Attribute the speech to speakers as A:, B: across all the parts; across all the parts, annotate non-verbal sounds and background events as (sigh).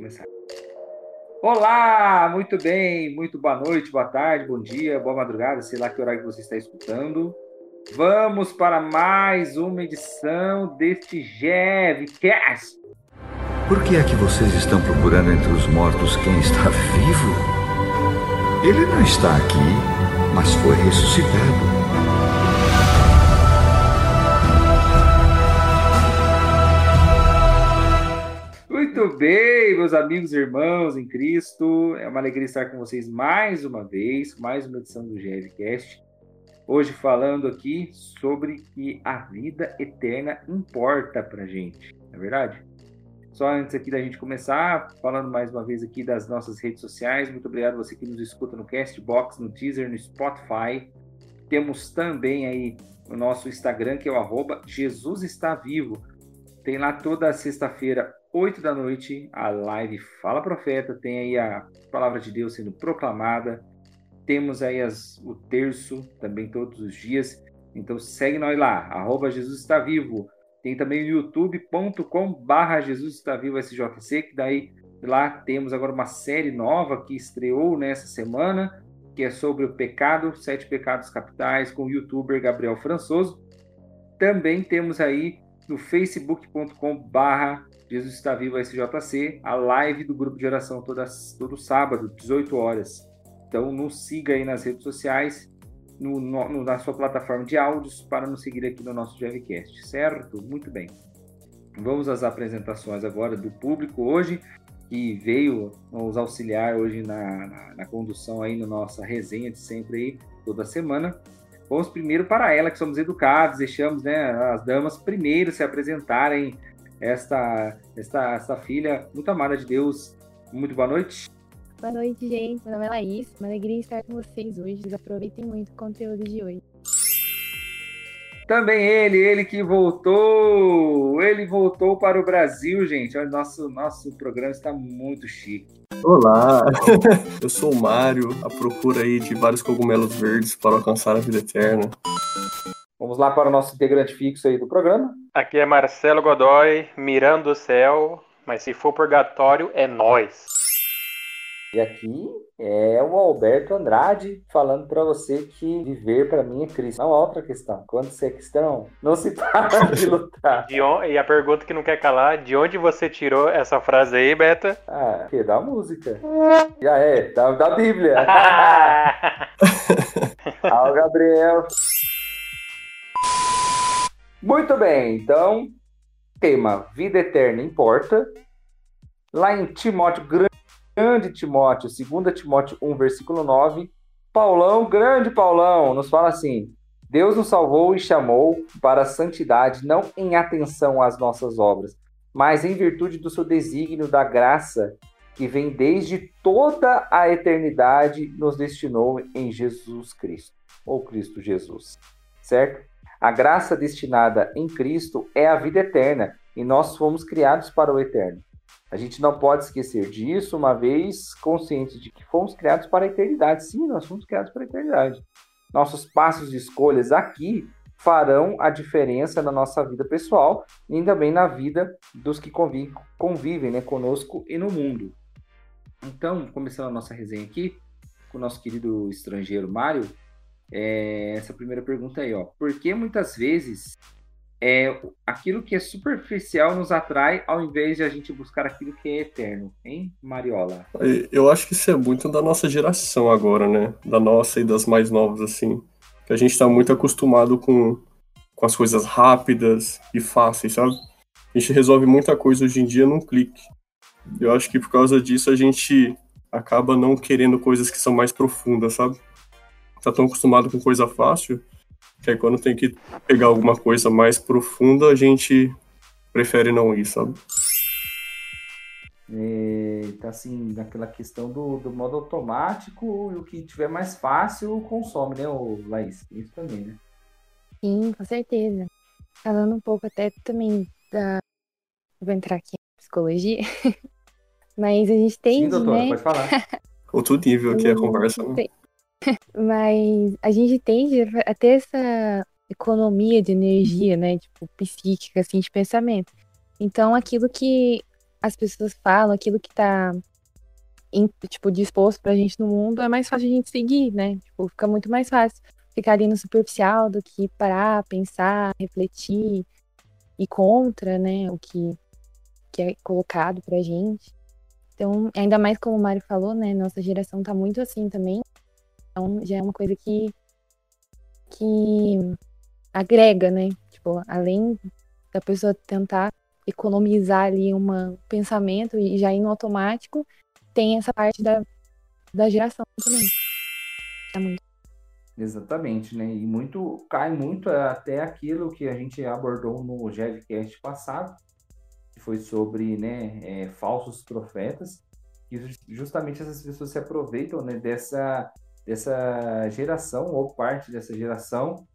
A: começar. Olá, muito bem, muito boa noite, boa tarde, bom dia, boa madrugada, sei lá que horário que você está escutando. Vamos para mais uma edição deste GevCast.
B: Por que é que vocês estão procurando entre os mortos quem está vivo? Ele não está aqui, mas foi ressuscitado.
A: Muito bem, meus amigos e irmãos em Cristo. É uma alegria estar com vocês mais uma vez, mais uma edição do GLCast. Hoje falando aqui sobre que a vida eterna importa pra gente, não é verdade? Só antes aqui da gente começar, falando mais uma vez aqui das nossas redes sociais. Muito obrigado você que nos escuta no Castbox, no Deezer, no Spotify. Temos também aí o nosso Instagram, que é o arroba Jesus está vivo. Tem lá toda sexta-feira 8 da noite, a live Fala Profeta, tem aí a palavra de Deus sendo proclamada. Temos aí as, o terço também todos os dias. Então segue nós lá, arroba Jesus está vivo. Tem também o youtube.com barra Jesus está vivo SJC, que daí lá temos agora uma série nova que estreou nessa semana, que é sobre o pecado, sete pecados capitais, com o youtuber Gabriel Françoso. Também temos aí no facebook.com barra Jesus está vivo SJC, a live do grupo de oração toda, todo sábado, 18 horas. Então nos siga aí nas redes sociais, no, no, na sua plataforma de áudios, para nos seguir aqui no nosso GVCast, certo? Muito bem. Vamos às apresentações agora do público hoje, que veio nos auxiliar hoje na, na, na condução aí na nossa resenha de sempre aí, toda semana. Vamos primeiro para ela, que somos educados, deixamos né, as damas primeiro se apresentarem esta, esta, esta filha muito amada de Deus. Muito boa noite.
C: Boa noite, gente. Meu nome é Laís. Uma alegria estar com vocês hoje. Aproveitem muito o conteúdo de hoje.
A: Também ele, ele que voltou. Ele voltou para o Brasil, gente. Olha, nosso, nosso programa está muito chique.
D: Olá, (laughs) eu sou o Mário, à procura aí de vários cogumelos verdes para alcançar a vida eterna.
A: Vamos lá para o nosso integrante fixo aí do programa.
E: Aqui é Marcelo Godoy, mirando o céu, mas se for purgatório, é nós.
A: E aqui é o Alberto Andrade falando para você que viver para mim é Cristo. Não há outra questão. Quando você é cristão, não se (laughs) para de lutar.
E: De on... E a pergunta que não quer calar, de onde você tirou essa frase aí, Beta?
A: Ah, que da música. Já é, da, da Bíblia. (laughs) ah, o Gabriel. (laughs) Muito bem, então, tema Vida Eterna Importa. Lá em Timóteo, grande Timóteo, 2 Timóteo 1, versículo 9, Paulão, grande Paulão, nos fala assim: Deus nos salvou e chamou para a santidade, não em atenção às nossas obras, mas em virtude do seu desígnio da graça que vem desde toda a eternidade, nos destinou em Jesus Cristo, ou Cristo Jesus, certo? A graça destinada em Cristo é a vida eterna e nós fomos criados para o eterno. A gente não pode esquecer disso, uma vez conscientes de que fomos criados para a eternidade. Sim, nós fomos criados para a eternidade. Nossos passos de escolhas aqui farão a diferença na nossa vida pessoal e também na vida dos que convivem, convivem né, conosco e no mundo. Então, começando a nossa resenha aqui, com o nosso querido estrangeiro Mário, é, essa primeira pergunta aí, ó. Por que muitas vezes é, aquilo que é superficial nos atrai ao invés de a gente buscar aquilo que é eterno, hein, Mariola?
D: Eu acho que isso é muito da nossa geração agora, né? Da nossa e das mais novas, assim. Que a gente tá muito acostumado com, com as coisas rápidas e fáceis, sabe? A gente resolve muita coisa hoje em dia num clique. Eu acho que por causa disso a gente acaba não querendo coisas que são mais profundas, sabe? Tá tão acostumado com coisa fácil, que aí quando tem que pegar alguma coisa mais profunda, a gente prefere não ir, sabe?
A: É, tá assim, naquela questão do, do modo automático, e o que tiver mais fácil consome, né, o Laís? Isso também, né?
C: Sim, com certeza. Falando um pouco até também da. Vou entrar aqui em psicologia. (laughs) Mas a gente tem.
A: Sim, doutora,
C: né?
A: pode falar.
D: Outro nível aqui a (laughs) conversa. Né?
C: Mas a gente tende a ter essa economia de energia, né? Tipo, psíquica, assim, de pensamento. Então, aquilo que as pessoas falam, aquilo que tá tipo, disposto pra gente no mundo, é mais fácil a gente seguir, né? Tipo, fica muito mais fácil ficar ali no superficial do que parar, pensar, refletir e contra, né? O que, que é colocado pra gente. Então, ainda mais como o Mário falou, né? Nossa geração tá muito assim também. Então, já é uma coisa que, que agrega, né? Tipo, além da pessoa tentar economizar ali um pensamento e já ir no automático, tem essa parte da, da geração também. Tá muito.
A: Exatamente, né? E muito cai muito até aquilo que a gente abordou no Jevcast passado, que foi sobre né, é, falsos profetas, que justamente essas pessoas se aproveitam né, dessa, dessa geração, ou parte dessa geração,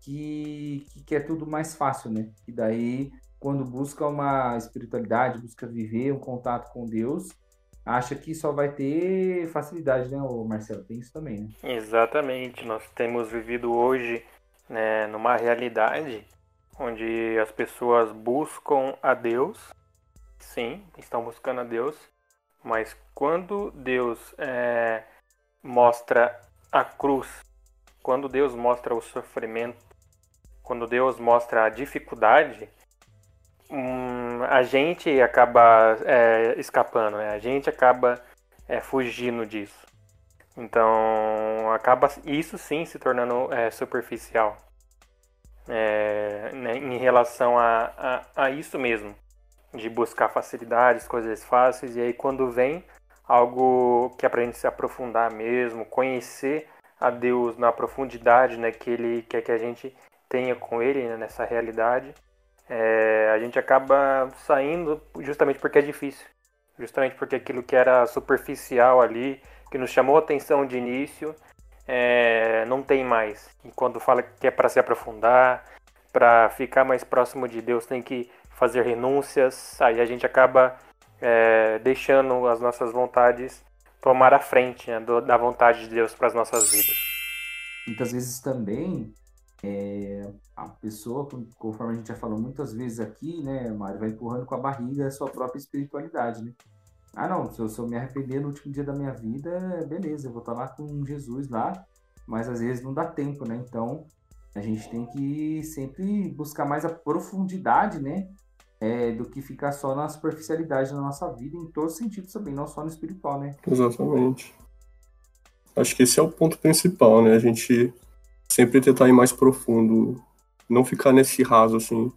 A: que, que quer tudo mais fácil, né? E daí, quando busca uma espiritualidade, busca viver um contato com Deus, acha que só vai ter facilidade, né, Marcelo? Tem isso também, né?
E: Exatamente. Nós temos vivido hoje né, numa realidade onde as pessoas buscam a Deus, sim, estão buscando a Deus, mas quando Deus é, mostra a cruz, quando Deus mostra o sofrimento, quando Deus mostra a dificuldade, hum, a gente acaba é, escapando, né? a gente acaba é, fugindo disso. Então acaba isso sim se tornando é, superficial é, né, em relação a, a, a, isso mesmo, de buscar facilidades, coisas fáceis, e aí quando vem algo que é para a gente se aprofundar mesmo, conhecer a Deus na profundidade né, que Ele quer que a gente tenha com Ele né, nessa realidade, é, a gente acaba saindo justamente porque é difícil. Justamente porque aquilo que era superficial ali, que nos chamou a atenção de início, é, não tem mais. E quando fala que é para se aprofundar, para ficar mais próximo de Deus, tem que fazer renúncias, aí a gente acaba é, deixando as nossas vontades tomar a frente né, do, da vontade de Deus para as nossas vidas.
A: Muitas vezes também é, a pessoa, conforme a gente já falou muitas vezes aqui, né, Mário, vai empurrando com a barriga a sua própria espiritualidade, né? Ah, não, se eu, se eu me arrepender no último dia da minha vida, beleza, eu vou estar lá com Jesus lá, mas às vezes não dá tempo, né? Então, a gente tem que sempre buscar mais a profundidade, né? É, do que ficar só na superficialidade na nossa vida, em todos os sentidos também, não só no espiritual, né?
D: Exatamente. Acho que esse é o ponto principal, né? A gente sempre tentar ir mais profundo, não ficar nesse raso, assim.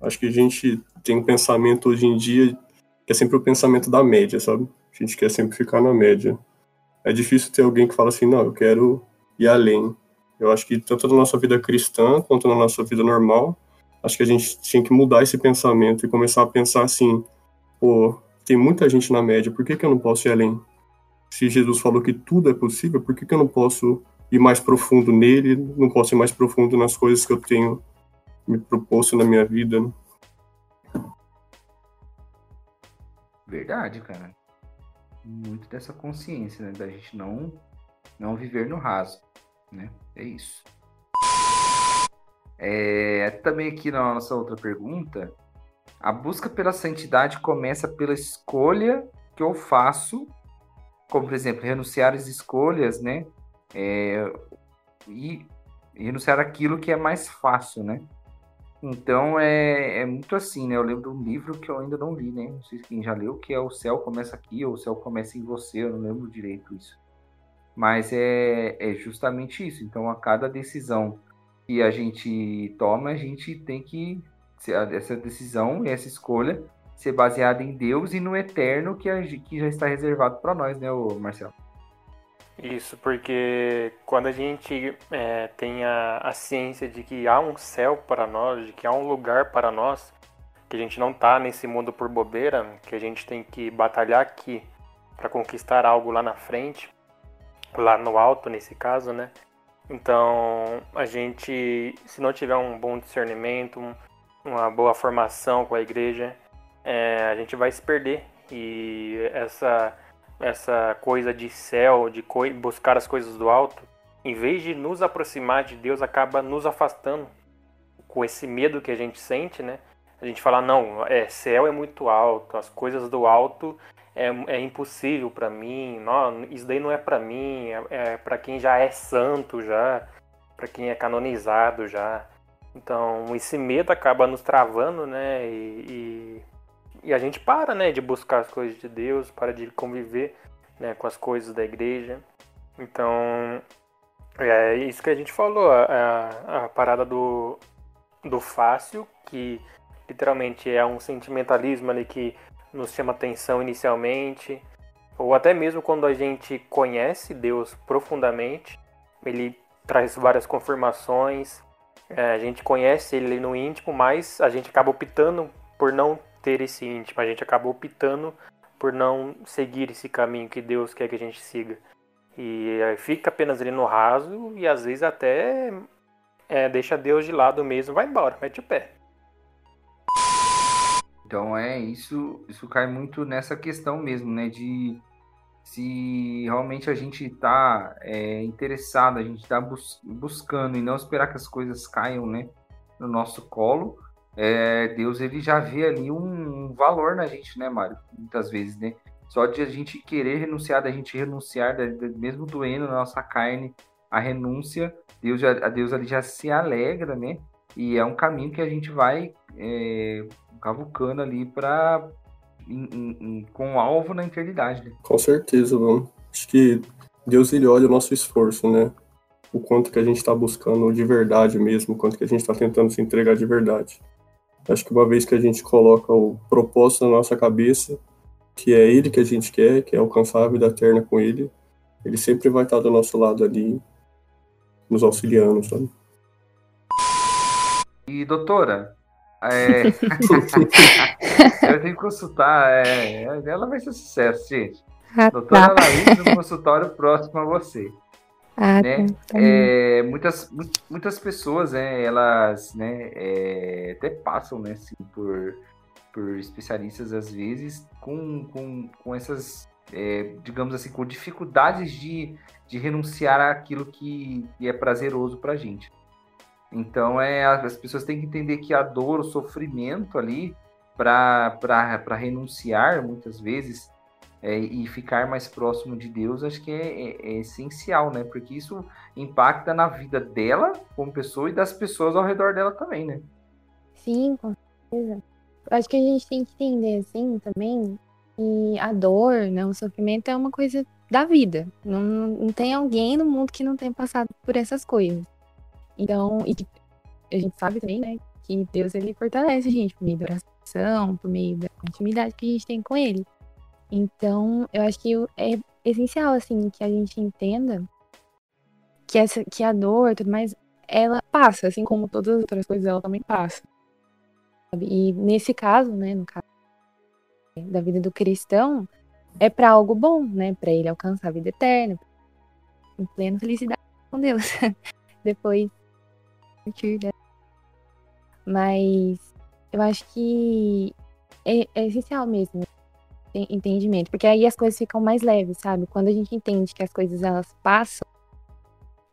D: Acho que a gente tem um pensamento hoje em dia que é sempre o pensamento da média, sabe? A gente quer sempre ficar na média. É difícil ter alguém que fala assim, não, eu quero ir além. Eu acho que tanto na nossa vida cristã quanto na nossa vida normal, acho que a gente tinha que mudar esse pensamento e começar a pensar assim, pô, tem muita gente na média, por que, que eu não posso ir além? Se Jesus falou que tudo é possível, por que, que eu não posso ir mais profundo nele, não posso ir mais profundo nas coisas que eu tenho me proposto na minha vida. Né?
A: Verdade, cara. Muito dessa consciência, né? Da gente não, não viver no raso, né? É isso. É, também aqui na nossa outra pergunta, a busca pela santidade começa pela escolha que eu faço, como por exemplo, renunciar às escolhas, né? é, e renunciar aquilo que é mais fácil, né? Então é, é muito assim, né? Eu lembro de um livro que eu ainda não li, né? Não sei se quem já leu, que é O Céu Começa Aqui ou O Céu Começa em Você, eu não lembro direito isso. Mas é, é justamente isso. Então a cada decisão que a gente toma, a gente tem que. Essa decisão, essa escolha, ser baseada em Deus e no eterno que, a, que já está reservado para nós, né, Marcelo?
E: Isso, porque quando a gente é, tem a, a, ciência de que há um céu para nós, de que há um lugar para nós, que a gente não está nesse mundo por bobeira, que a gente tem que batalhar aqui para conquistar algo lá na frente, lá no alto nesse caso, né? Então, a gente, se não tiver um bom discernimento, uma boa formação com a igreja, é, a gente vai se perder. E essa essa coisa de céu, de buscar as coisas do alto, em vez de nos aproximar de Deus, acaba nos afastando com esse medo que a gente sente, né? A gente fala, não, é, céu é muito alto, as coisas do alto é, é impossível para mim, não, isso daí não é para mim, é, é para quem já é santo já, para quem é canonizado já. Então, esse medo acaba nos travando, né? E, e, e, a gente para, né, de buscar as coisas de Deus, para de conviver, né, com as coisas da igreja. Então, é isso que a gente falou, a, a parada do, do fácil, que literalmente é um sentimentalismo ali que nos chama atenção inicialmente, ou até mesmo quando a gente conhece Deus profundamente, ele traz várias confirmações, é, a gente conhece ele no íntimo, mas a gente acaba optando por não ter esse íntimo, a gente acaba optando por não seguir esse caminho que Deus quer que a gente siga. E fica apenas ali no raso e às vezes até é, deixa Deus de lado mesmo, vai embora, mete o pé.
A: Então é isso, isso cai muito nessa questão mesmo, né? De se realmente a gente está é, interessado, a gente está bus buscando e não esperar que as coisas caiam, né, no nosso colo, é, Deus ele já vê ali um, um, valor na gente, né, Mário? Muitas vezes, né? Só de a gente querer renunciar, da gente renunciar, mesmo doendo na nossa carne, a renúncia, Deus já, a Deus ali já se alegra, né? E é um caminho que a gente vai é, cavucando ali para com um alvo na eternidade. Né?
D: Com certeza, vamos. Acho que Deus ele olha o nosso esforço, né? O quanto que a gente está buscando de verdade mesmo, o quanto que a gente está tentando se entregar de verdade. Acho que uma vez que a gente coloca o propósito na nossa cabeça, que é Ele que a gente quer, que é alcançar a vida eterna com Ele, Ele sempre vai estar do nosso lado ali, nos auxiliando, sabe?
A: E doutora, é... (laughs) eu tenho que consultar. É... Ela vai ser sucesso, gente. Ah, Doutora tá. Laís, no consultório próximo a você. Ah, né? Tá. É, muitas, muitas pessoas, né, elas né, é, até passam né, assim, por, por especialistas, às vezes, com, com, com essas, é, digamos assim, com dificuldades de, de renunciar àquilo que, que é prazeroso para a gente. Então, é, as pessoas têm que entender que a dor, o sofrimento ali, para renunciar, muitas vezes, é, e ficar mais próximo de Deus, acho que é, é, é, essencial, né? Porque isso impacta na vida dela como pessoa e das pessoas ao redor dela também, né?
C: Sim, com certeza. Acho que a gente tem que entender, assim, também, que a dor, né, o sofrimento é uma coisa da vida. Não, não tem alguém no mundo que não tenha passado por essas coisas. Então, e a gente sabe também, né, que Deus ele fortalece a gente por meio da oração, por meio da intimidade que a gente tem com ele. Então, eu acho que é essencial assim que a gente entenda que essa que a dor, tudo mais, ela passa, assim como todas as outras coisas, ela também passa. Sabe? E nesse caso, né, no caso da vida do cristão, é para algo bom, né, para ele alcançar a vida eterna, em plena felicidade com Deus. (laughs) Depois né? Mas eu acho que é, é essencial mesmo entendimento, porque aí as coisas ficam mais leves, sabe? Quando a gente entende que as coisas elas passam,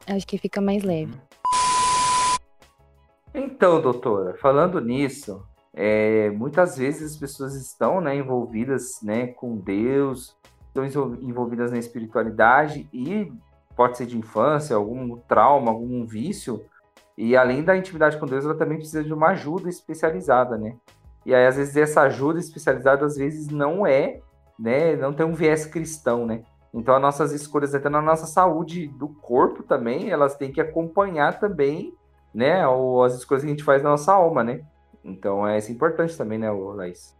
C: acho que fica mais leve.
A: Então, doutora, falando nisso, é, muitas vezes as pessoas estão né, envolvidas né, com Deus, estão envolvidas na espiritualidade e pode ser de infância, algum trauma, algum vício, e além da intimidade com Deus, ela também precisa de uma ajuda especializada, né? E aí, às vezes, essa ajuda especializada, às vezes, não é, né? Não tem um viés cristão, né? Então, as nossas escolhas, até na nossa saúde do corpo também, elas têm que acompanhar também, né? As escolhas que a gente faz na nossa alma, né? Então, é isso importante também, né, Laís?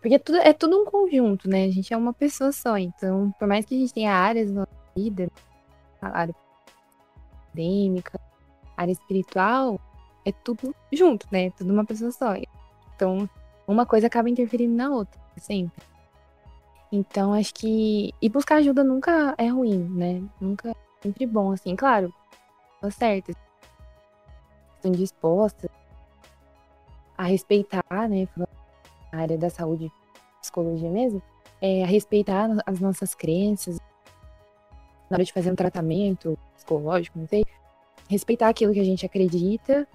C: Porque é tudo, é tudo um conjunto, né? A gente é uma pessoa só. Então, por mais que a gente tenha áreas na vida, área acadêmica, área espiritual, é tudo junto, né? Tudo uma pessoa só. Então, uma coisa acaba interferindo na outra, sempre. Então, acho que. E buscar ajuda nunca é ruim, né? Nunca é sempre bom, assim. Claro, tá certo. Estão dispostas a respeitar, né? A área da saúde, psicologia mesmo, é, a respeitar as nossas crenças, na hora de fazer um tratamento psicológico, não sei, respeitar aquilo que a gente acredita,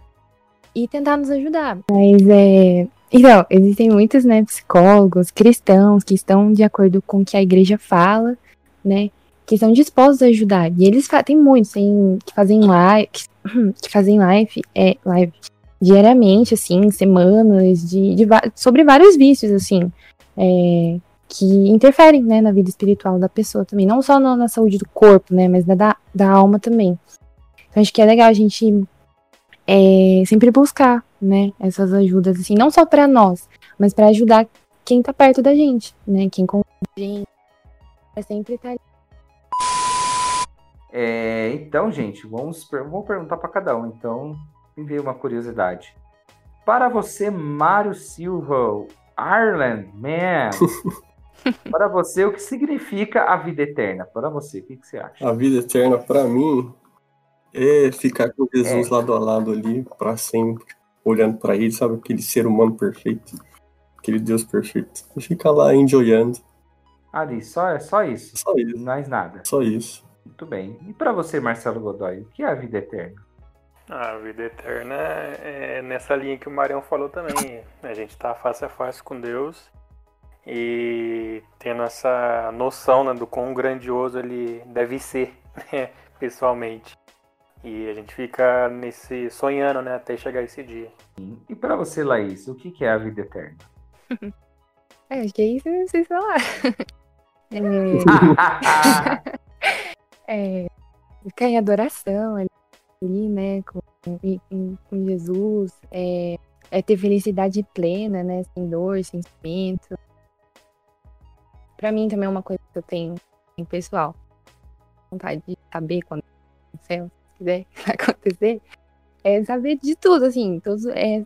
C: e tentar nos ajudar. Mas é. Então, existem muitos, né, psicólogos cristãos que estão de acordo com o que a igreja fala, né? Que estão dispostos a ajudar. E eles tem muitos tem, que fazem live, (clears throat) que fazem live, é, live diariamente, assim, semanas, de, de sobre vários vícios, assim, é, que interferem, né, na vida espiritual da pessoa também. Não só na, na saúde do corpo, né, mas da, da alma também. Então, acho que é legal a gente é, sempre buscar, né, essas ajudas, assim, não só para nós, mas para ajudar quem tá perto da gente, né, quem confia a gente, é sempre estar tá
A: é, então, gente, vamos, vamos perguntar para cada um. Então, me veio uma curiosidade. Para você, Mário Silva, Ireland, man, (laughs) para você, o que significa a vida eterna? Para você, o que, que você acha?
D: A vida eterna, para mim, é ficar com Jesus é. lado a lado ali, para sempre, olhando para ele, sabe? Aquele ser humano perfeito, aquele Deus perfeito. E ficar lá enjoyando.
A: Ali, só, é só isso.
D: Só isso.
A: Mais nada.
D: Só isso.
A: Muito bem. E para você, Marcelo Godoy, o que é a vida eterna?
E: A vida eterna é nessa linha que o Marião falou também. A gente está face a face com Deus e tendo essa noção né, do quão grandioso ele deve ser, né, (laughs) pessoalmente. E a gente fica nesse sonhando, né, até chegar esse dia.
A: E para você, Laís, o que é a vida eterna? (laughs)
C: é, acho que é isso, não sei falar. (laughs) é, ficar em adoração ali, né, com, com, com Jesus, é, é, ter felicidade plena, né, sem dor, sem sofrimento. Pra mim também é uma coisa que eu tenho em pessoal, vontade de saber quando céu, se quiser, (laughs) vai acontecer, é saber de tudo, assim, todos, é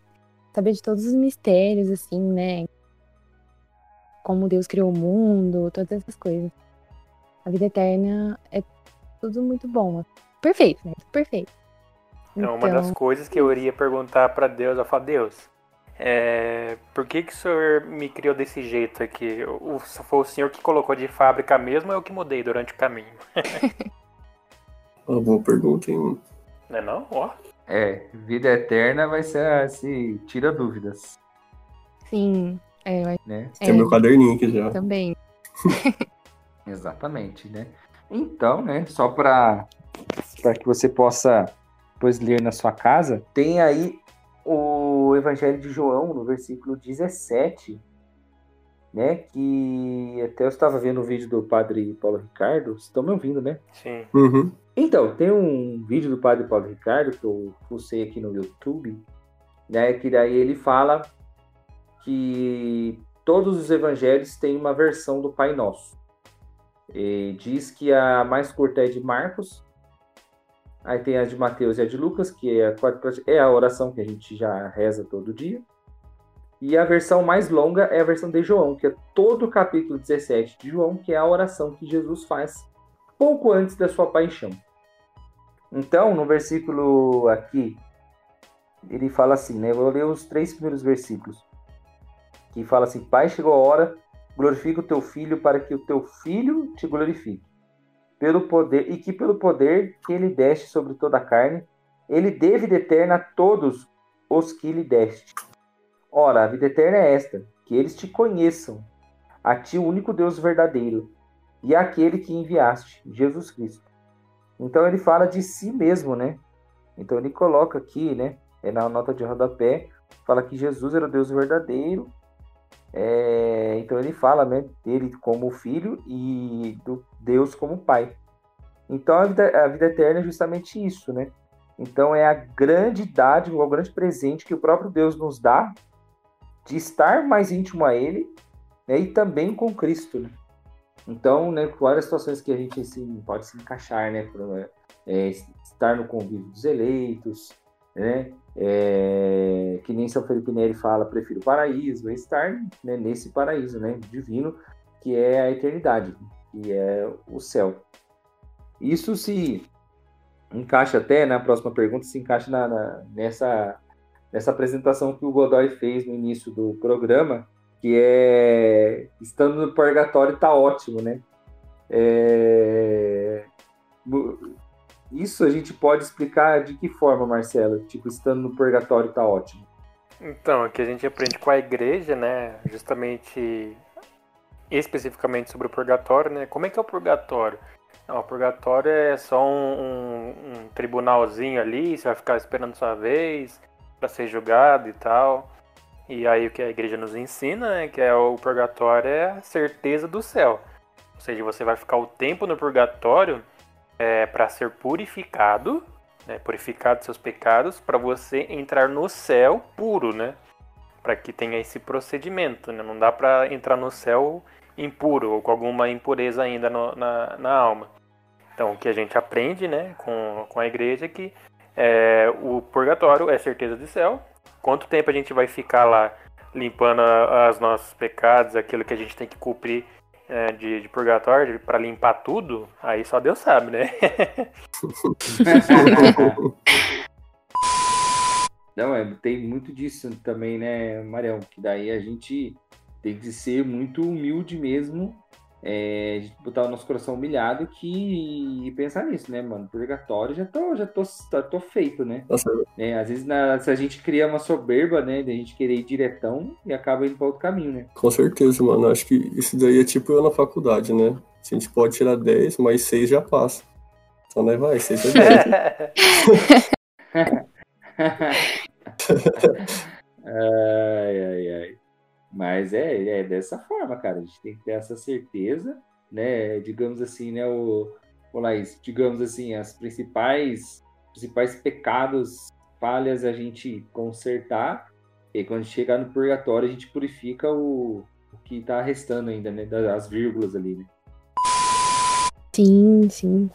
C: saber de todos os mistérios, assim, né, como Deus criou o mundo, todas essas coisas. A vida eterna é tudo muito bom. Perfeito, né? Perfeito.
E: Então, uma das então coisas que eu iria perguntar para Deus, eu falo, Deus, é, por que, que o senhor me criou desse jeito aqui? O, foi o senhor que colocou de fábrica mesmo ou eu que mudei durante o caminho? (laughs)
D: Uma boa pergunta, hein?
E: Não é não? Ó.
A: É, vida eterna vai ser se tira dúvidas.
C: Sim, é, vai...
A: né?
D: Tem é, meu caderninho aqui já.
C: Também. (laughs)
A: Exatamente, né? Então, né, só para que você possa depois ler na sua casa, tem aí o Evangelho de João, no versículo 17, né, que até eu estava vendo o vídeo do padre Paulo Ricardo, vocês estão me ouvindo, né?
E: Sim.
D: Uhum.
A: Então, tem um vídeo do padre Paulo Ricardo que eu pulsei aqui no YouTube, né, que daí ele fala que todos os evangelhos têm uma versão do Pai Nosso. E diz que a mais curta é de Marcos, aí tem a de Mateus e a de Lucas, que é a, é a oração que a gente já reza todo dia. E a versão mais longa é a versão de João, que é todo o capítulo 17 de João, que é a oração que Jesus faz pouco antes da sua paixão. Então, no versículo aqui, ele fala assim, né? Eu vou ler os três primeiros versículos. Que fala assim: Pai, chegou a hora glorifica o teu filho para que o teu filho te glorifique. Pelo poder e que pelo poder que ele deste sobre toda a carne, ele dê vida eterna a todos os que lhe deste. Ora, a vida eterna é esta, que eles te conheçam, a ti o único Deus verdadeiro, e aquele que enviaste, Jesus Cristo. Então ele fala de si mesmo, né? Então ele coloca aqui, né? É na nota de rodapé, fala que Jesus era o Deus verdadeiro é, então ele fala né, dele como filho e do Deus como pai. Então a vida, a vida eterna é justamente isso, né? Então é a grande dádiva, o grande presente que o próprio Deus nos dá de estar mais íntimo a Ele né, e também com Cristo. Né? Então, né, várias situações que a gente assim, pode se encaixar, né? É, estar no convívio dos eleitos, né? É, que nem São Felipe Neri fala, prefiro o paraíso, estar né, nesse paraíso né, divino, que é a eternidade, que é o céu. Isso se encaixa até na próxima pergunta, se encaixa na, na, nessa, nessa apresentação que o Godoy fez no início do programa, que é estando no purgatório está ótimo, né? É, isso a gente pode explicar de que forma, Marcelo? Tipo, estando no purgatório tá ótimo.
E: Então, o que a gente aprende com a igreja, né? Justamente, especificamente sobre o purgatório, né? Como é que é o purgatório? Não, o purgatório é só um, um, um tribunalzinho ali, você vai ficar esperando sua vez para ser julgado e tal. E aí o que a igreja nos ensina, né, que é o purgatório é a certeza do céu. Ou seja, você vai ficar o tempo no purgatório é, para ser purificado, né, purificado seus pecados, para você entrar no céu puro, né? Para que tenha esse procedimento, né? Não dá para entrar no céu impuro ou com alguma impureza ainda no, na, na alma. Então, o que a gente aprende, né, com, com a igreja é que é, o purgatório é certeza de céu. Quanto tempo a gente vai ficar lá limpando os nossos pecados, aquilo que a gente tem que cumprir é, de, de, purgatório para limpar tudo, aí só Deus sabe, né? (laughs)
A: Não, é, tem muito disso também, né, Marião? Que daí a gente tem que ser muito humilde mesmo é, botar o nosso coração humilhado que e pensar nisso, né, mano? Purgatório já tô, já tô, já tô feito, né? É, às vezes na, se a gente cria uma soberba, né, de a gente querer ir diretão e acaba indo para outro caminho, né?
D: Com certeza, mano. Acho que isso daí é tipo eu na faculdade, né? A gente pode tirar 10, mas 6 já passa. Então, né, vai, 6 é 10.
A: ai, ai, ai. Mas é, é dessa forma, cara. A gente tem que ter essa certeza, né? Digamos assim, né, o, o Laís, digamos assim, as principais, principais pecados, falhas a gente consertar. E quando chegar no purgatório, a gente purifica o, o que tá restando ainda, né? Das vírgulas ali, né?
C: Sim, sim.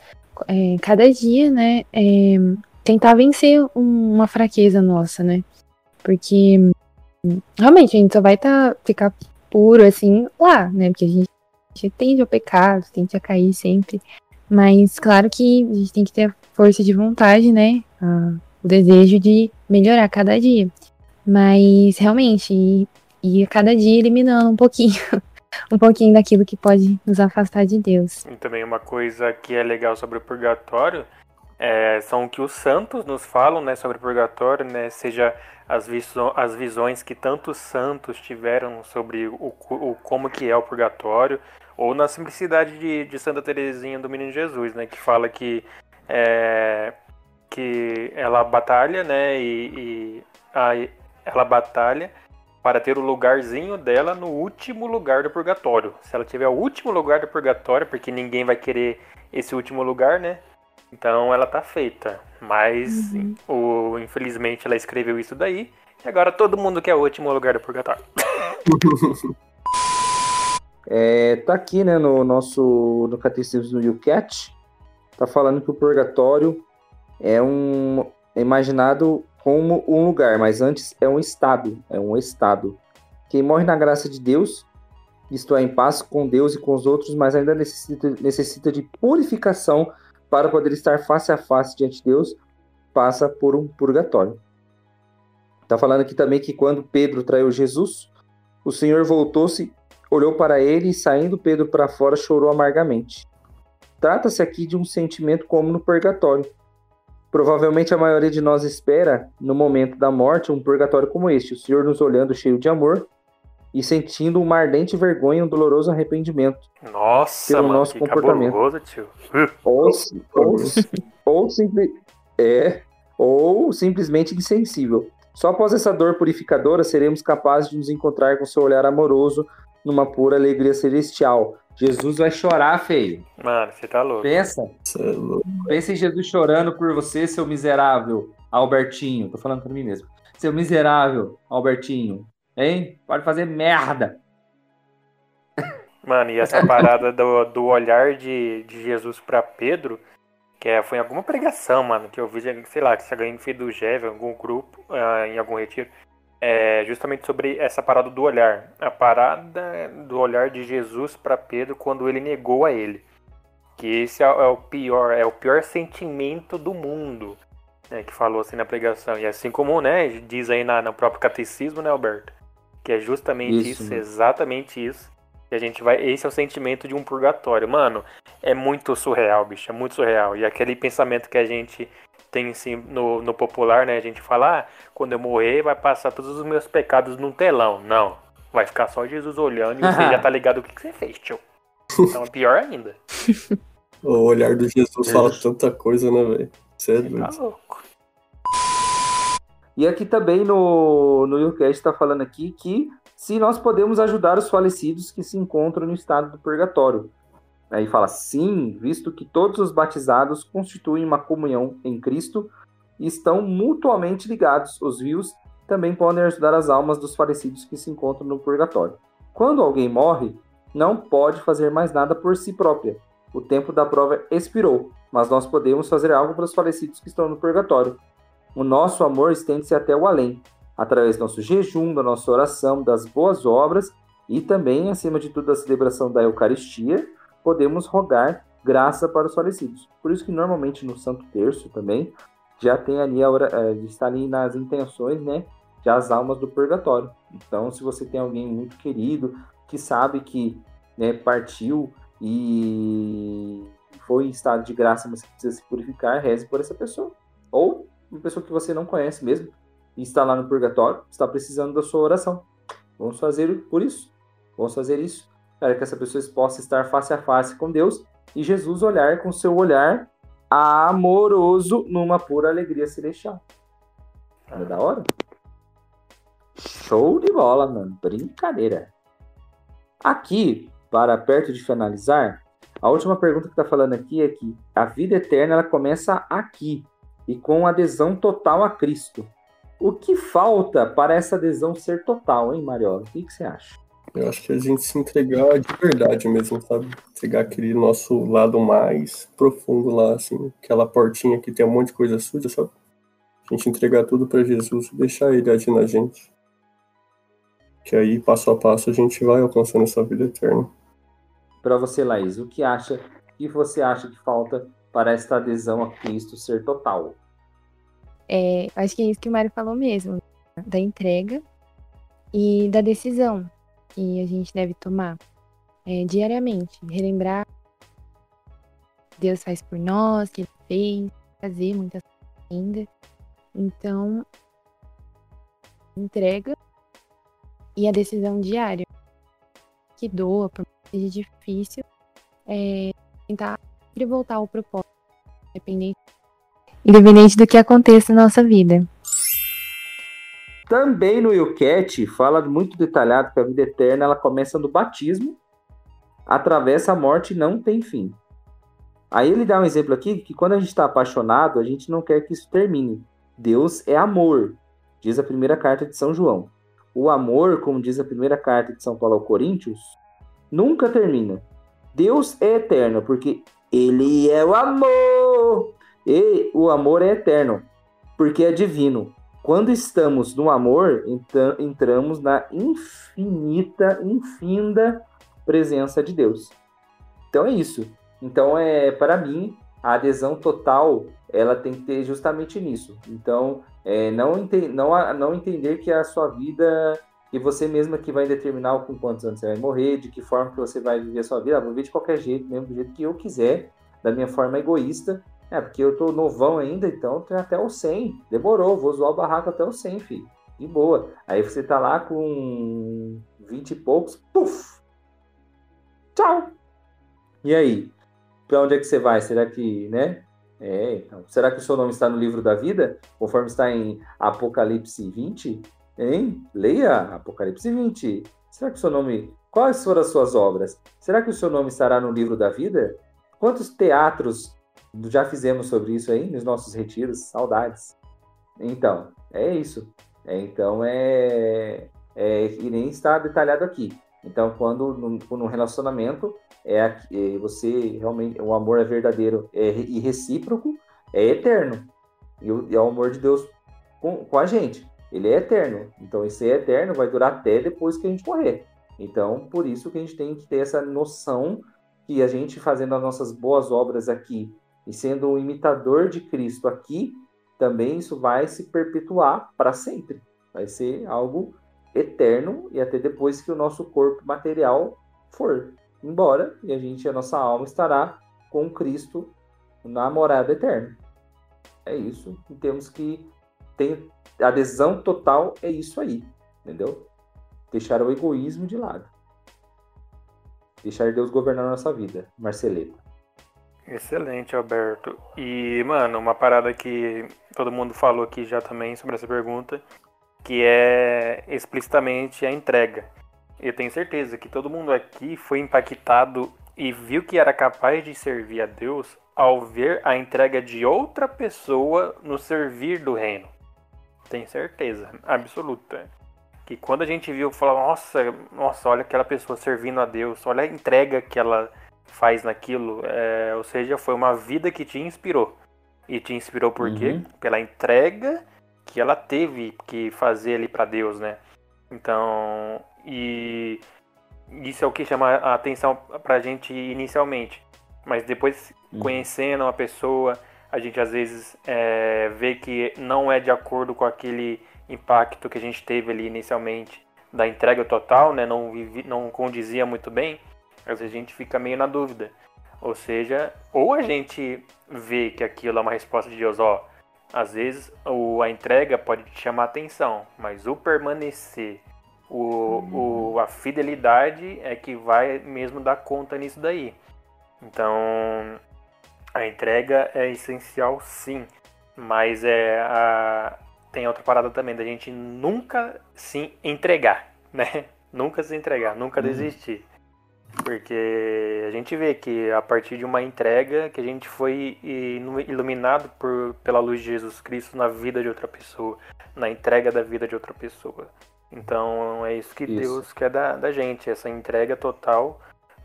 C: É, cada dia, né? É, tentar vencer uma fraqueza nossa, né? Porque realmente a gente só vai tá, ficar puro assim lá, né? Porque a gente, a gente tende ao pecado, tende a cair sempre. Mas claro que a gente tem que ter força de vontade, né? Ah, o desejo de melhorar cada dia. Mas realmente, ir, ir a cada dia eliminando um pouquinho. (laughs) um pouquinho daquilo que pode nos afastar de Deus.
E: E também uma coisa que é legal sobre o purgatório é, são o que os santos nos falam né, sobre o purgatório, né, seja as, viso as visões que tantos santos tiveram sobre o, o, como que é o purgatório, ou na simplicidade de, de Santa Teresinha do Menino Jesus, né, que fala que, é, que ela batalha, né, e, e a, ela batalha para ter o lugarzinho dela no último lugar do purgatório. Se ela tiver o último lugar do purgatório, porque ninguém vai querer esse último lugar, né? Então ela tá feita. Mas, uhum. o, infelizmente, ela escreveu isso daí. E agora todo mundo quer o último lugar do purgatório. (laughs)
A: é, tá aqui, né, no nosso no catecismo do UCAT. Tá falando que o purgatório é um é imaginado como um lugar, mas antes é um estado, é um estado. Quem morre na graça de Deus, isto é, em paz com Deus e com os outros, mas ainda necessita, necessita de purificação para poder estar face a face diante de Deus, passa por um purgatório. Está falando aqui também que quando Pedro traiu Jesus, o Senhor voltou-se, olhou para ele e, saindo Pedro para fora, chorou amargamente. Trata-se aqui de um sentimento como no purgatório. Provavelmente a maioria de nós espera, no momento da morte, um purgatório como este, o Senhor nos olhando cheio de amor e sentindo uma ardente vergonha e um doloroso arrependimento.
E: Nossa, pelo mano, nosso comportamento. Cabuloso, tio.
A: Ou, ou, ou, simples, é, ou simplesmente insensível. Só após essa dor purificadora seremos capazes de nos encontrar com seu olhar amoroso numa pura alegria celestial. Jesus vai chorar, feio.
E: Mano, você tá louco.
A: Pensa. É louco. Pensa em Jesus chorando por você, seu miserável Albertinho. Tô falando pra mim mesmo. Seu miserável Albertinho. Hein? Pode fazer merda.
E: Mano, e essa (laughs) parada do, do olhar de, de Jesus para Pedro, que é, foi em alguma pregação, mano, que eu vi, sei lá, que se alguém fez do GEV, em algum grupo, uh, em algum retiro, é justamente sobre essa parada do olhar. A parada do olhar de Jesus para Pedro quando ele negou a ele. Que esse é, é o pior, é o pior sentimento do mundo, né, que falou assim na pregação. E assim como, né, diz aí na, no próprio catecismo, né, Alberto? Que é justamente isso, isso exatamente isso E a gente vai. Esse é o sentimento de um purgatório. Mano, é muito surreal, bicho. É muito surreal. E aquele pensamento que a gente tem assim, no, no popular, né? A gente fala, ah, quando eu morrer, vai passar todos os meus pecados num telão. Não. Vai ficar só Jesus olhando e você (laughs) já tá ligado o que, que você fez, tio. Então é pior ainda. (laughs)
D: o olhar do Jesus fala tanta coisa, né, velho? Você é doido. Tá louco.
A: E aqui também no, no YouCast está falando aqui que se nós podemos ajudar os falecidos que se encontram no estado do purgatório. Aí fala sim, visto que todos os batizados constituem uma comunhão em Cristo e estão mutuamente ligados. Os vivos também podem ajudar as almas dos falecidos que se encontram no purgatório. Quando alguém morre, não pode fazer mais nada por si própria. O tempo da prova expirou, mas nós podemos fazer algo para os falecidos que estão no purgatório. O nosso amor estende-se até o além, através do nosso jejum, da nossa oração, das boas obras e também, acima de tudo, da celebração da Eucaristia, podemos rogar graça para os falecidos. Por isso que normalmente no Santo Terço também já tem ali a hora, é, está ali nas intenções, né, de as almas do purgatório. Então, se você tem alguém muito querido que sabe que né, partiu e foi em estado de graça, mas precisa se purificar, reze por essa pessoa. Ou uma pessoa que você não conhece mesmo, e está lá no purgatório, está precisando da sua oração. Vamos fazer por isso. Vamos fazer isso para que essa pessoa possa estar face a face com Deus e Jesus olhar com seu olhar amoroso numa pura alegria celestial. Não é da hora? Show de bola, mano. Brincadeira. Aqui, para perto de finalizar, a última pergunta que está falando aqui é que a vida eterna ela começa aqui, e com adesão total a Cristo. O que falta para essa adesão ser total, hein, Mariola? O que, que você acha?
D: Eu acho que a gente se entregar de verdade mesmo, sabe? Entregar aquele nosso lado mais profundo lá, assim, aquela portinha que tem um monte de coisa suja, sabe? A gente entregar tudo para Jesus e deixar ele agir na gente. Que aí, passo a passo, a gente vai alcançando essa vida eterna.
A: Para você, Laís, o que acha, o que você acha que falta para esta adesão a Cristo ser total?
C: É, acho que é isso que o Mário falou mesmo, da entrega e da decisão que a gente deve tomar é, diariamente, relembrar Deus faz por nós, que Ele fez, fazer muitas coisas ainda. Então, entrega e a decisão diária, que doa, por mais seja difícil, é tentar sempre voltar ao propósito, independente, independente do que aconteça na nossa vida.
A: Também no Yucat fala muito detalhado que a vida eterna ela começa no batismo, atravessa a morte e não tem fim. Aí ele dá um exemplo aqui que quando a gente está apaixonado, a gente não quer que isso termine. Deus é amor, diz a primeira carta de São João. O amor, como diz a primeira carta de São Paulo ao Coríntios, nunca termina. Deus é eterno, porque ele é o amor. E o amor é eterno, porque é divino. Quando estamos no amor, então, entramos na infinita, infinda presença de Deus. Então é isso. Então é para mim a adesão total ela tem que ter justamente nisso. Então é, não, ente não, não entender que a sua vida e você mesma que vai determinar com quantos anos você vai morrer, de que forma que você vai viver a sua vida. Ah, vou viver de qualquer jeito, mesmo do jeito que eu quiser, da minha forma egoísta. É, porque eu tô novão ainda, então tem até o 100. Demorou, vou zoar o barraco até o 100, filho. De boa. Aí você tá lá com 20 e poucos, puf! Tchau! E aí? Pra onde é que você vai? Será que, né? É, então. Será que o seu nome está no livro da vida? Conforme está em Apocalipse 20? Hein? Leia Apocalipse 20. Será que o seu nome. Quais foram as suas obras? Será que o seu nome estará no livro da vida? Quantos teatros já fizemos sobre isso aí nos nossos retiros? Saudades. Então, é isso. É, então é, é. E nem está detalhado aqui. Então, quando no, relacionamento é, é, você realmente o amor é verdadeiro é, e recíproco, é eterno. E e é o amor de Deus com, com a gente ele é eterno. Então, esse é eterno vai durar até depois que a gente morrer. Então, por isso que a gente tem que ter essa noção que a gente fazendo as nossas boas obras aqui e sendo um imitador de Cristo aqui, também isso vai se perpetuar para sempre. Vai ser algo eterno e até depois que o nosso corpo material for embora e a gente, a nossa alma estará com Cristo na morada eterna. É isso. E temos que ter adesão total, é isso aí. Entendeu? Deixar o egoísmo de lado. Deixar Deus governar a nossa vida. Marceleta.
E: Excelente, Alberto. E, mano, uma parada que todo mundo falou aqui já também sobre essa pergunta, que é explicitamente a entrega. Eu tenho certeza que todo mundo aqui foi impactado e viu que era capaz de servir a Deus ao ver a entrega de outra pessoa no servir do reino. Tenho certeza absoluta. Que quando a gente viu, falou, nossa, nossa, olha aquela pessoa servindo a Deus, olha a entrega que ela faz naquilo. É, ou seja, foi uma vida que te inspirou. E te inspirou por quê? Uhum. Pela entrega que ela teve que fazer ali para Deus, né? Então, e isso é o que chama a atenção pra gente inicialmente. Mas depois, uhum. conhecendo uma pessoa, a gente às vezes é, vê que não é de acordo com aquele impacto que a gente teve ali inicialmente da entrega total, né? Não, vivi, não condizia muito bem. Às vezes a gente fica meio na dúvida. Ou seja, ou a gente vê que aquilo é uma resposta de Deus, ó, às vezes o, a entrega pode te chamar atenção, mas o permanecer o, o, a fidelidade é que vai mesmo dar conta nisso daí. Então, a entrega é essencial sim, mas é a, tem outra parada também da gente nunca se entregar, (laughs) né? Nunca se entregar, nunca uhum. desistir. Porque a gente vê que a partir de uma entrega que a gente foi iluminado por, pela luz de Jesus Cristo na vida de outra pessoa, na entrega da vida de outra pessoa. Então é isso que isso. Deus quer da, da gente, essa entrega total.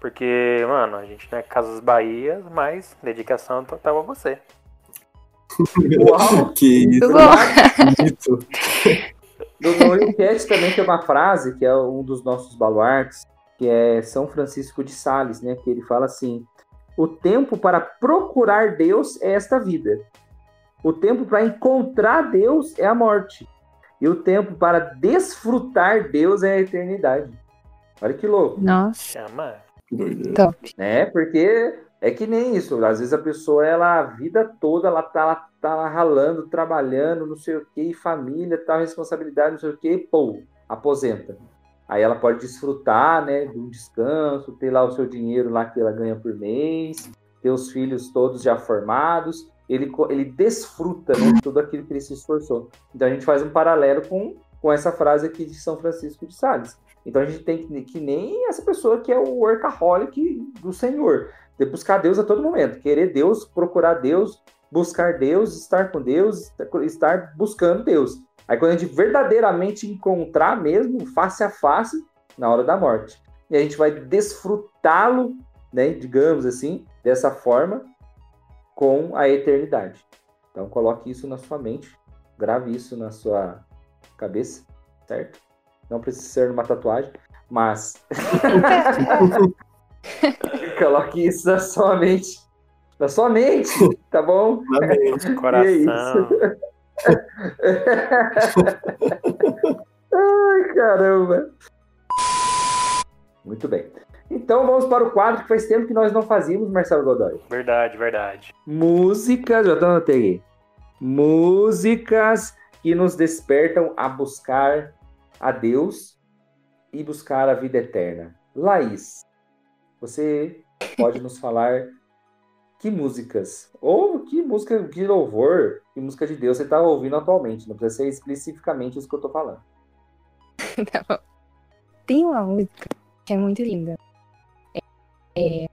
E: Porque, mano, a gente não é Casas Bahia, mas dedicação total a você.
A: Uau! que isso! (laughs) Bonito. No, no enquete também tem uma frase que é um dos nossos baluartes, que é São Francisco de Sales, né? Que ele fala assim: o tempo para procurar Deus é esta vida. O tempo para encontrar Deus é a morte. E o tempo para desfrutar Deus é a eternidade. Olha que louco.
C: Nossa.
E: Chama.
C: Top.
A: É, porque é que nem isso. Às vezes a pessoa, ela, a vida toda, ela tá, ela tá lá ralando, trabalhando, não sei o que, família, tal, responsabilidade, não sei o que, pô, aposenta. Aí ela pode desfrutar, né, de um descanso, ter lá o seu dinheiro lá que ela ganha por mês, ter os filhos todos já formados, ele, ele desfruta né, tudo aquilo que ele se esforçou. Então a gente faz um paralelo com, com essa frase aqui de São Francisco de Sales. Então a gente tem que, que nem essa pessoa que é o workaholic do Senhor, de buscar Deus a todo momento, querer Deus, procurar Deus, buscar Deus, estar com Deus, estar buscando Deus. Aí quando a gente verdadeiramente encontrar mesmo, face a face, na hora da morte. E a gente vai desfrutá-lo, né, digamos assim, dessa forma, com a eternidade. Então coloque isso na sua mente, grave isso na sua cabeça, certo? Não precisa ser uma tatuagem, mas (laughs) coloque isso na sua mente. Na sua mente, tá bom?
E: Na mente, (laughs) coração. (laughs)
A: Ai, caramba. Muito bem. Então vamos para o quadro que faz tempo que nós não fazíamos, Marcelo Godoy.
E: Verdade, verdade.
A: Músicas, já estou aqui. Músicas que nos despertam a buscar a Deus e buscar a vida eterna. Laís, você pode nos falar que músicas, ou que música de louvor, que música de Deus você está ouvindo atualmente. Não precisa ser especificamente isso que eu estou falando. (laughs)
C: Tem uma música que é muito linda. É,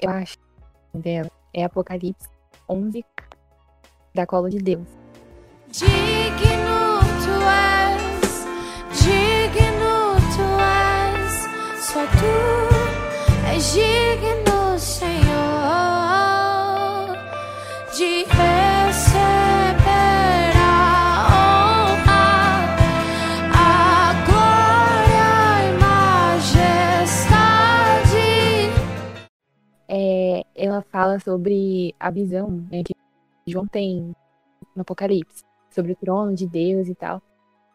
C: eu acho dela é Apocalipse 11 da cola de Deus. Digno fala sobre a visão né, que João tem no Apocalipse, sobre o trono de Deus e tal.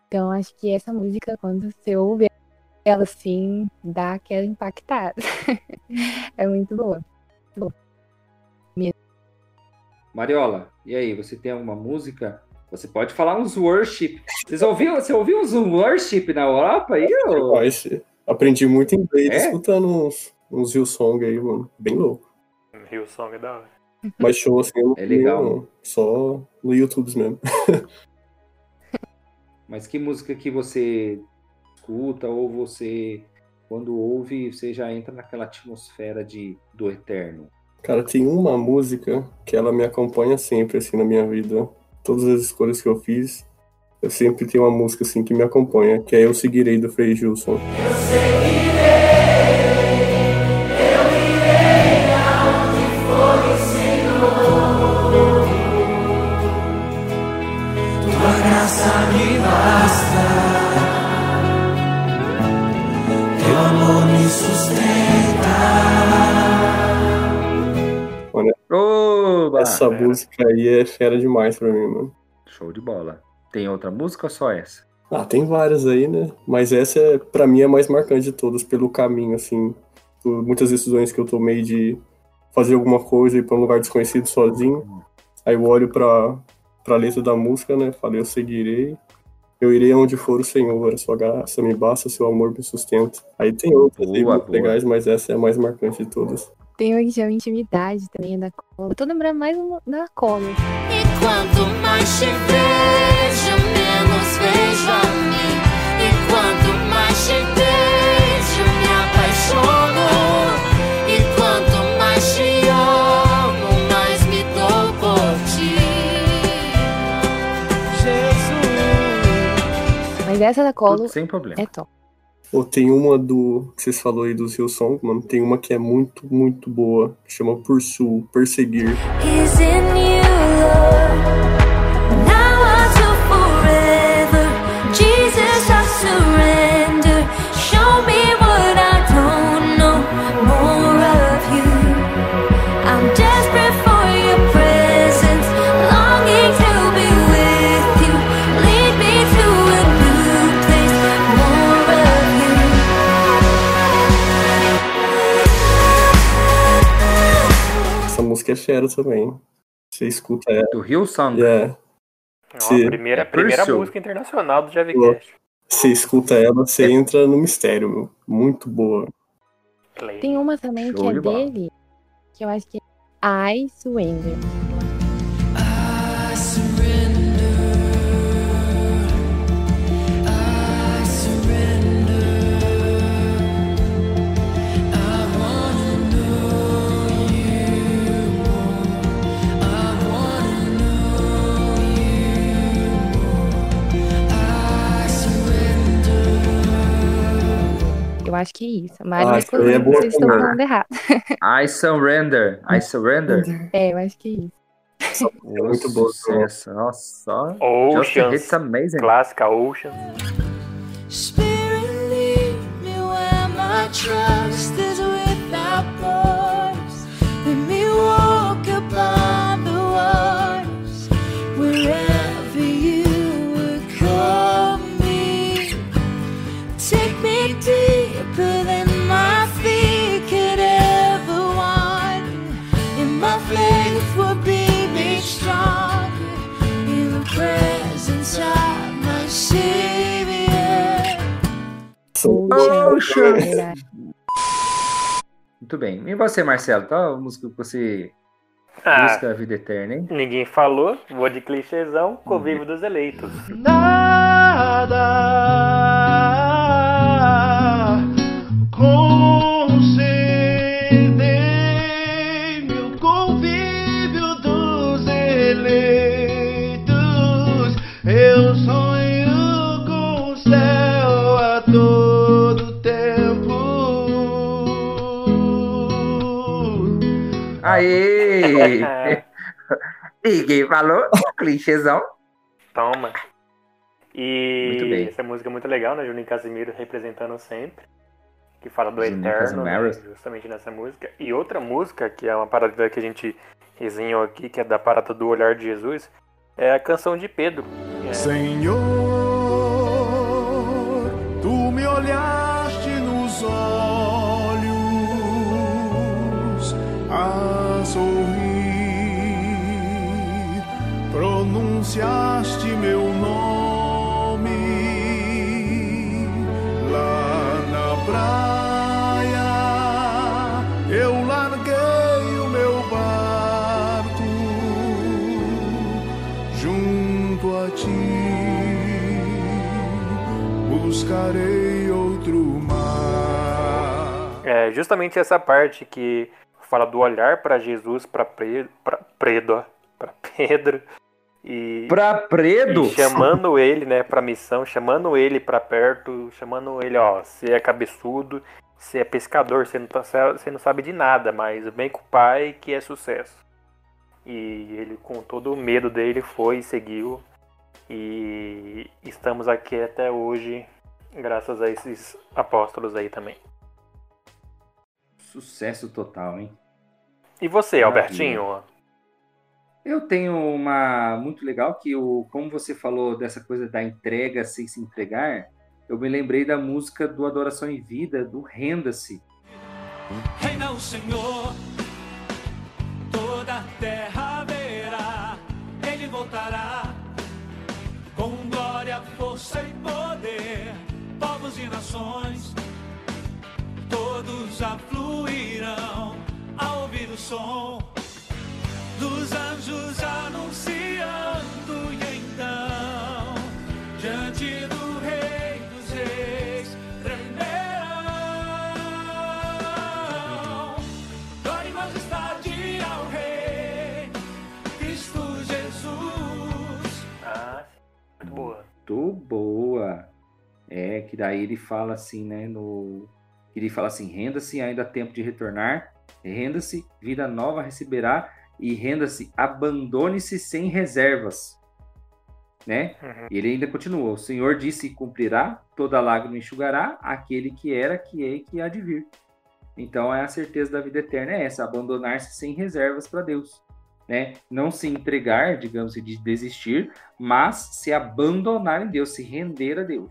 C: Então acho que essa música, quando você ouve ela sim dá aquela impactada. (laughs) é muito boa.
A: Mariola, e aí, você tem alguma música? Você pode falar uns worship. Vocês ouviram, você ouviu uns worship na Europa aí? Ou...
D: Aprendi muito inglês
A: É?
D: escutando uns, uns Hillsong aí, mano. Bem louco.
E: Rio Song é da hora. (laughs)
D: Mas show assim, eu
A: É legal.
D: não. Só no YouTube mesmo. (laughs)
A: Mas que música que você escuta ou você, quando ouve, você já entra naquela atmosfera de, do eterno?
D: Cara, tem uma música que ela me acompanha sempre, assim, na minha vida. Todas as escolhas que eu fiz, eu sempre tenho uma música, assim, que me acompanha, que é Eu Seguirei, do Frei Gilson.
A: Oba!
D: Essa
E: fera.
D: música aí é fera demais pra mim, mano.
A: Show de bola. Tem outra música ou só essa?
D: Ah, tem várias aí, né? Mas essa, é, pra mim, é a mais marcante de todas, pelo caminho, assim. Por muitas decisões que eu tomei de fazer alguma coisa e ir pra um lugar desconhecido sozinho. Aí eu olho pra, pra letra da música, né? Falei, eu seguirei. Eu irei aonde for o Senhor, a sua graça me basta, seu amor me sustenta. Aí tem outras aí
A: Boa,
D: muito
A: boa.
D: legais, mas essa é a mais marcante de todas.
C: Tem uma que chama Intimidade também, é da cola. Eu tô lembrando mais da cola.
F: E quanto mais te vejo, menos vejo a mim. E quanto mais te vejo, me apaixono. E quanto mais te amo, mais me dou por ti.
C: Mas essa da cola
A: sem problema.
C: é top.
D: Ou tem uma do. que vocês falaram aí do Hillsong, mano. Tem uma que é muito, muito boa. Que chama Pursue, Perseguir.
F: Is in you, Lord.
D: Música é fera também. Você escuta ela.
A: Do Rio Song.
D: É,
E: É uma primeira,
A: É
E: primeira música internacional do Javicast.
D: você escuta ela, você entra no mistério, meu. Muito boa.
E: Play.
C: Tem uma também que
A: Show
C: é
A: de bola.
C: dele, que eu acho que é I Surrender. Que é isso. Mas
D: Ah, aí é boa
C: vocês estão falando errado. (laughs)
A: I surrender. I surrender.
C: É, eu acho que é isso.
D: É muito boa
A: Sucesso. Nossa. Just a It's
E: Oceans.
A: amazing.
E: Clássica Oceans.
F: Spirit, lead me where my trust
A: Ocean. Muito bem. E você, Marcelo? Qual a música que você
E: Ah,
A: busca a vida eterna, hein?
E: ninguém falou. Vou de clichêzão. Convívio dos eleitos.
G: Nada concedei-me
A: Aê! (laughs) Ninguém falou. Clichêzão.
E: Toma. E
A: Muito bem.
E: essa música é muito legal, né? Juninho Casimiro representando sempre. Que fala do
A: Juninho
E: eterno, né? Justamente nessa música. E outra música, que é uma parada que a gente resenhou aqui, que é da parada do Olhar de Jesus, é a canção de Pedro. É,
G: Senhor, pronunciaste meu nome lá na praia. Eu larguei o meu barco junto a ti. Buscarei outro mar.
E: É justamente essa parte que fala do olhar para Jesus, para Pedro, para Pedro, e,
A: Pra Predo.
E: e chamando ele, né, para missão, chamando ele para perto, chamando ele, ó, você é cabeçudo, você é pescador, você não, tá, você não sabe de nada, mas vem com o pai que é sucesso. E ele, com todo o medo dele, foi e seguiu. E estamos aqui até hoje, graças a esses apóstolos aí também.
A: Sucesso total, hein?
E: E você,
A: Maravilha.
E: Albertinho?
A: Eu tenho uma muito legal que o, como você falou dessa coisa da entrega sem se entregar, eu me lembrei da música do Adoração em Vida, do Renda-se.
H: Reina o Senhor, toda a terra verá, ele voltará com glória, força e poder, povos e nações, todos afluirão ao ouvir o som dos anjos anunciando e então diante do Rei dos Reis tremerão. Glória e majestade ao Rei, Cristo Jesus.
E: Ah, muito boa.
A: Muito boa. É, que daí ele fala assim, né, no... que Ele fala assim, renda-se, ainda há tempo de retornar, renda-se, vida nova receberá, e renda-se, abandone-se sem reservas. Né?
E: Uhum.
A: Ele ainda continua: O Senhor disse e cumprirá, toda lágrima enxugará, aquele que era, que é e que há de vir. Então é a certeza da vida eterna é essa, abandonar-se sem reservas para Deus. Né? Não se entregar, digamos, de desistir, mas se abandonar em Deus, se render a Deus.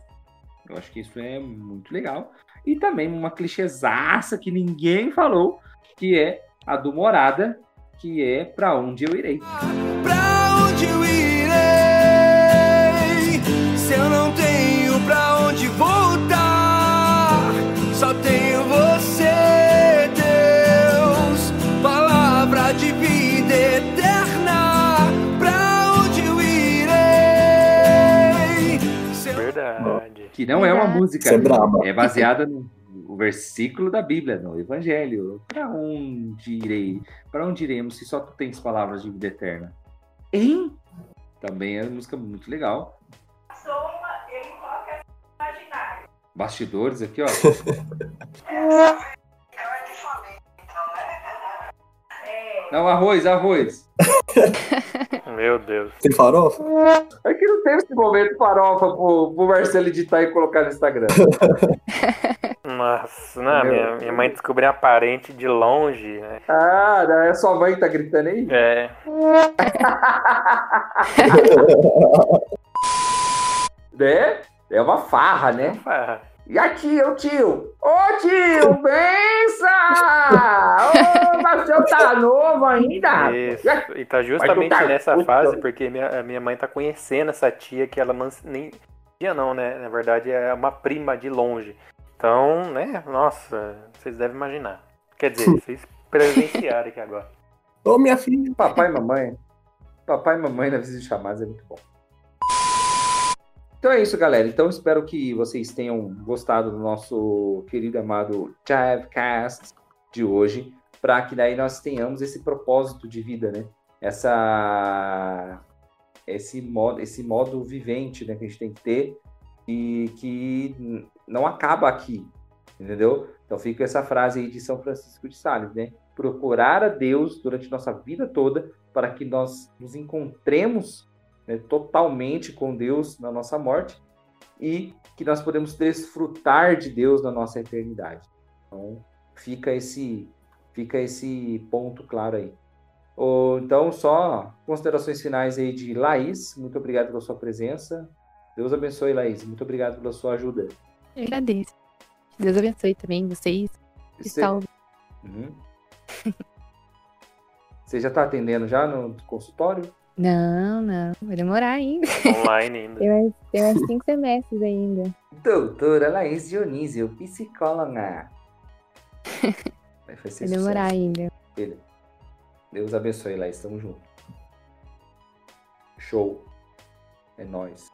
A: Eu acho que isso é muito legal. E também uma clichêzaça que ninguém falou, que é a do Morada, que é para onde eu irei.
G: Pra onde eu irei? Se eu não tenho pra onde voltar, só tenho você, Deus. Palavra de vida eterna. Pra onde eu irei? Se eu
E: Verdade.
A: Que não é uma música,
D: é
A: é baseada no, no versículo da Bíblia, no Evangelho. Para onde irei? Para onde iremos se só tu tens palavras de vida eterna? Hein? Também é uma música muito legal. Bastidores aqui, ó. Não, arroz, arroz. (laughs)
E: Meu Deus.
D: Tem farofa?
A: É que não teve esse momento farofa pro, pro Marcelo editar e colocar no Instagram. (laughs)
E: Nossa, não,
A: Meu.
E: minha, minha mãe descobriu a parente de longe, né?
A: Ah, não, é sua mãe que tá gritando aí?
E: É, (laughs)
A: Né? É uma farra, né?
E: ah,
A: E aqui, o tio? Ô tio, benção! Ô, mas o senhor tá novo ainda?
E: isso. E tá justamente
A: tá
E: nessa fase, porque minha, a minha mãe tá conhecendo essa tia que ela não, nem. Tia não, né? Na verdade é uma prima de longe. Então, né? Nossa, vocês devem imaginar. Quer dizer, (laughs) vocês presenciaram aqui agora.
D: Ô, minha filha.
A: Papai e mamãe. Papai e mamãe na visita de chamadas é muito bom. Então é isso, galera. Então espero que vocês tenham gostado do nosso querido amado Chavcast de hoje, para que daí nós tenhamos esse propósito de vida, né? Essa esse modo, esse modo vivente, né, que a gente tem que ter e que não acaba aqui, entendeu? Então fica essa frase aí de São Francisco de Sales, né? Procurar a Deus durante nossa vida toda para que nós nos encontremos né, totalmente com Deus na nossa morte e que nós podemos desfrutar de Deus na nossa eternidade. Então fica esse fica esse ponto claro aí. Ô, então só considerações finais aí de Laís. Muito obrigado pela sua presença. Deus abençoe, Laís. Muito obrigado pela sua ajuda.
C: Eu agradeço. Deus abençoe também vocês. Que
A: Você-
C: salve.
A: Uhum. (laughs) Você já está atendendo já no consultório?
C: Não, não. Vai demorar ainda. (laughs)
E: Online ainda.
C: Tem mais, tem mais cinco semestres ainda.
A: Doutora Laís Dionísio, psicóloga. Vai
C: Vai demorar
A: sucesso.
C: ainda.
A: Beleza. Deus abençoe, Laís. Tamo junto. Show. É nóis.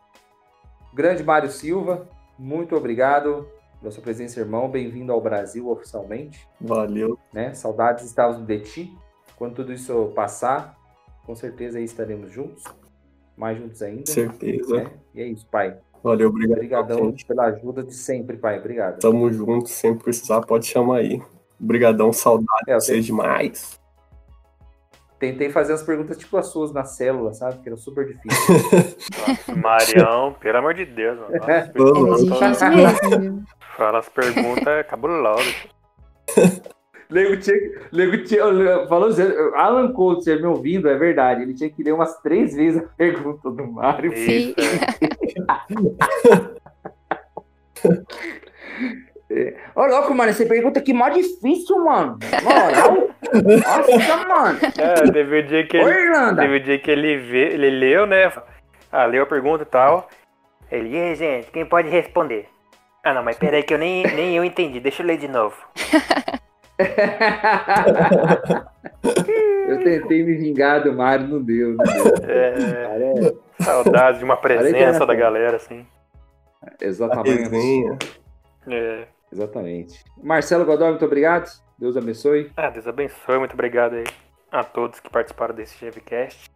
A: Grande Mário Silva, muito obrigado pela sua presença, irmão. Bem-vindo ao Brasil oficialmente.
D: Valeu.
A: né? Saudades estávamos de ti. Quando tudo isso passar, com certeza aí estaremos juntos. Mais juntos ainda.
D: Certeza.
A: né? E é isso, pai.
D: Valeu, obrigado.
A: Obrigadão pela ajuda de sempre, pai. Obrigado.
D: Tamo junto, sempre precisar, pode chamar aí. Obrigadão, saudade
A: É,
D: de vocês demais.
A: Tentei fazer as perguntas tipo as suas na célula, sabe? Que era super difícil.
E: Nossa, Marião, pelo amor de Deus, mano. Fala as
C: É mesmo, viu?
E: fala as perguntas cabulosas.
A: Nego tinha, nego tinha, falou sério, Alan Coulter me ouvindo, é verdade. Ele tinha que ler umas três vezes a pergunta do Mário.
E: Isso, é. (laughs) (laughs)
A: Ô, louco, mano, essa pergunta aqui é mó difícil, mano. Moral. (laughs) Nossa, mano.
E: É, teve o dia que
A: Ô,
E: ele,
A: Irlanda.
E: teve o dia que ele, vê, ele leu, né? Ah, leu a pergunta e tal. Ele, e aí, gente, quem pode responder? Ah, não, mas peraí que eu nem, nem eu entendi. Deixa eu ler de novo.
A: Eu tentei me vingar do Mário, não deu. Não deu.
E: É,
A: é-
E: saudades de uma presença da
A: de-
E: galera, assim.
A: Exatamente.
E: É.
A: Exatamente. Marcelo Godoy, muito obrigado. Deus abençoe.
E: Ah, Deus abençoe, muito obrigado aí a todos que participaram desse GVCast.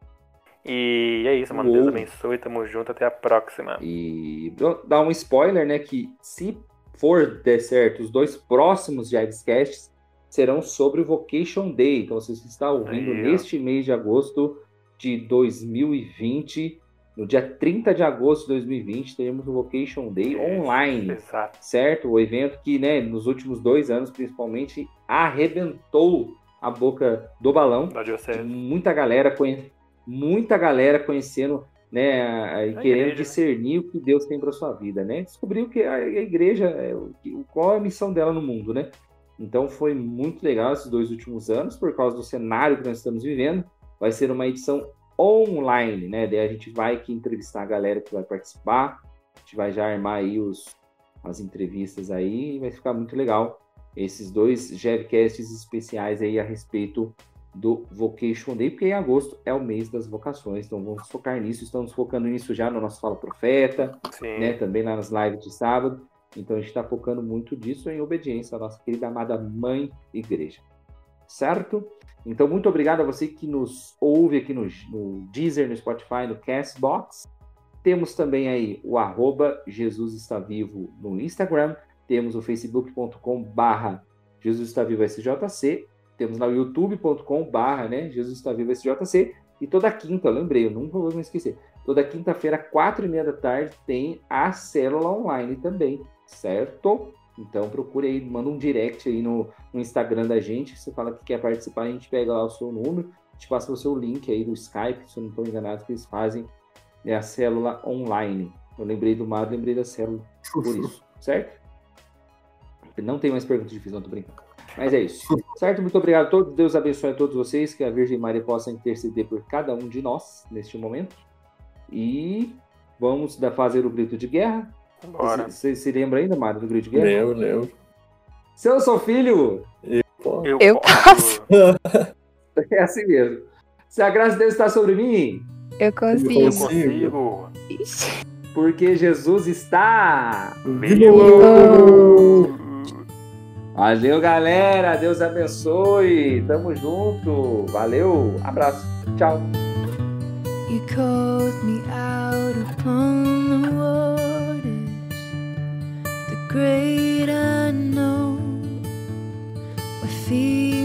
E: E é isso, mano. Deus
A: Uou.
E: abençoe, tamo junto, até a próxima.
A: E dar um spoiler, né? Que se for der certo, os dois próximos Jagscasts serão sobre o Vocation Day. Então, você está ouvindo
E: Aí,
A: neste mês de agosto de 2020, no dia 30 de agosto de 2020, teremos o Vocation Day online.
E: Exato.
A: certo? O evento que, né, nos últimos dois anos, principalmente, arrebentou a boca do balão.
E: Da.
A: Muita galera, conhe... muita galera conhecendo, né, e
E: A
A: querendo
E: igreja,
A: discernir o que Deus tem para sua vida, né? Descobriu que a, igreja, é qual é a missão dela no mundo, né? Então foi muito legal esses dois últimos anos, por causa do cenário que nós estamos vivendo. Vai ser uma edição online, né? Daí a gente vai aqui entrevistar a galera que vai participar. A gente vai já armar aí os, as entrevistas aí e vai ficar muito legal. Esses dois Jevcasts especiais aí a respeito do Vocation Day, porque em agosto é o mês das vocações, então vamos focar nisso. Estamos focando nisso já no nosso Fala Profeta,
E: Sim.
A: né? Também lá nas lives de sábado. Então a gente está focando muito disso em obediência à nossa querida amada Mãe Igreja. Certo? Então, muito obrigado a você que nos ouve aqui no, no Deezer, no Spotify, no Castbox. Temos também aí o arroba Jesus está vivo no Instagram. Temos o facebook.com barra Jesus está vivo SJC. Temos lá o youtube.com barra né, Jesus está vivo SJC. E toda quinta, lembrei, eu nunca vou me esquecer. Toda quinta-feira, quatro e meia da tarde, tem a célula online também, certo? Então procure aí, manda um direct aí no, no Instagram da gente. Você fala que quer participar, a gente pega lá o seu número, te passa o seu link aí do Skype, se eu não estou enganado, que eles fazem é a célula online. Eu lembrei do Mário, lembrei da célula por (laughs) isso, certo? Não tem mais perguntas difíceis, não tô brincando. Mas é isso. Certo? Muito obrigado a todos. Deus abençoe a todos vocês. Que a Virgem Maria possa interceder por cada um de nós neste momento. E vamos fazer o grito de guerra.
E: Bora.
A: Você se lembra ainda, Mário, do de guerra?
D: Lembro, lembro.
A: Se eu sou filho,
E: Eu,
C: Eu
E: posso. (laughs)
A: é assim mesmo. Se a graça de Deus está sobre mim,
C: Eu
E: Eu
C: consigo.
E: consigo.
C: Ixi.
A: porque Jesus está.
E: Vivo.
A: Valeu, galera. Deus abençoe. Tamo junto. Valeu. Abraço. Tchau.
F: You called me out upon great unknown. know. My.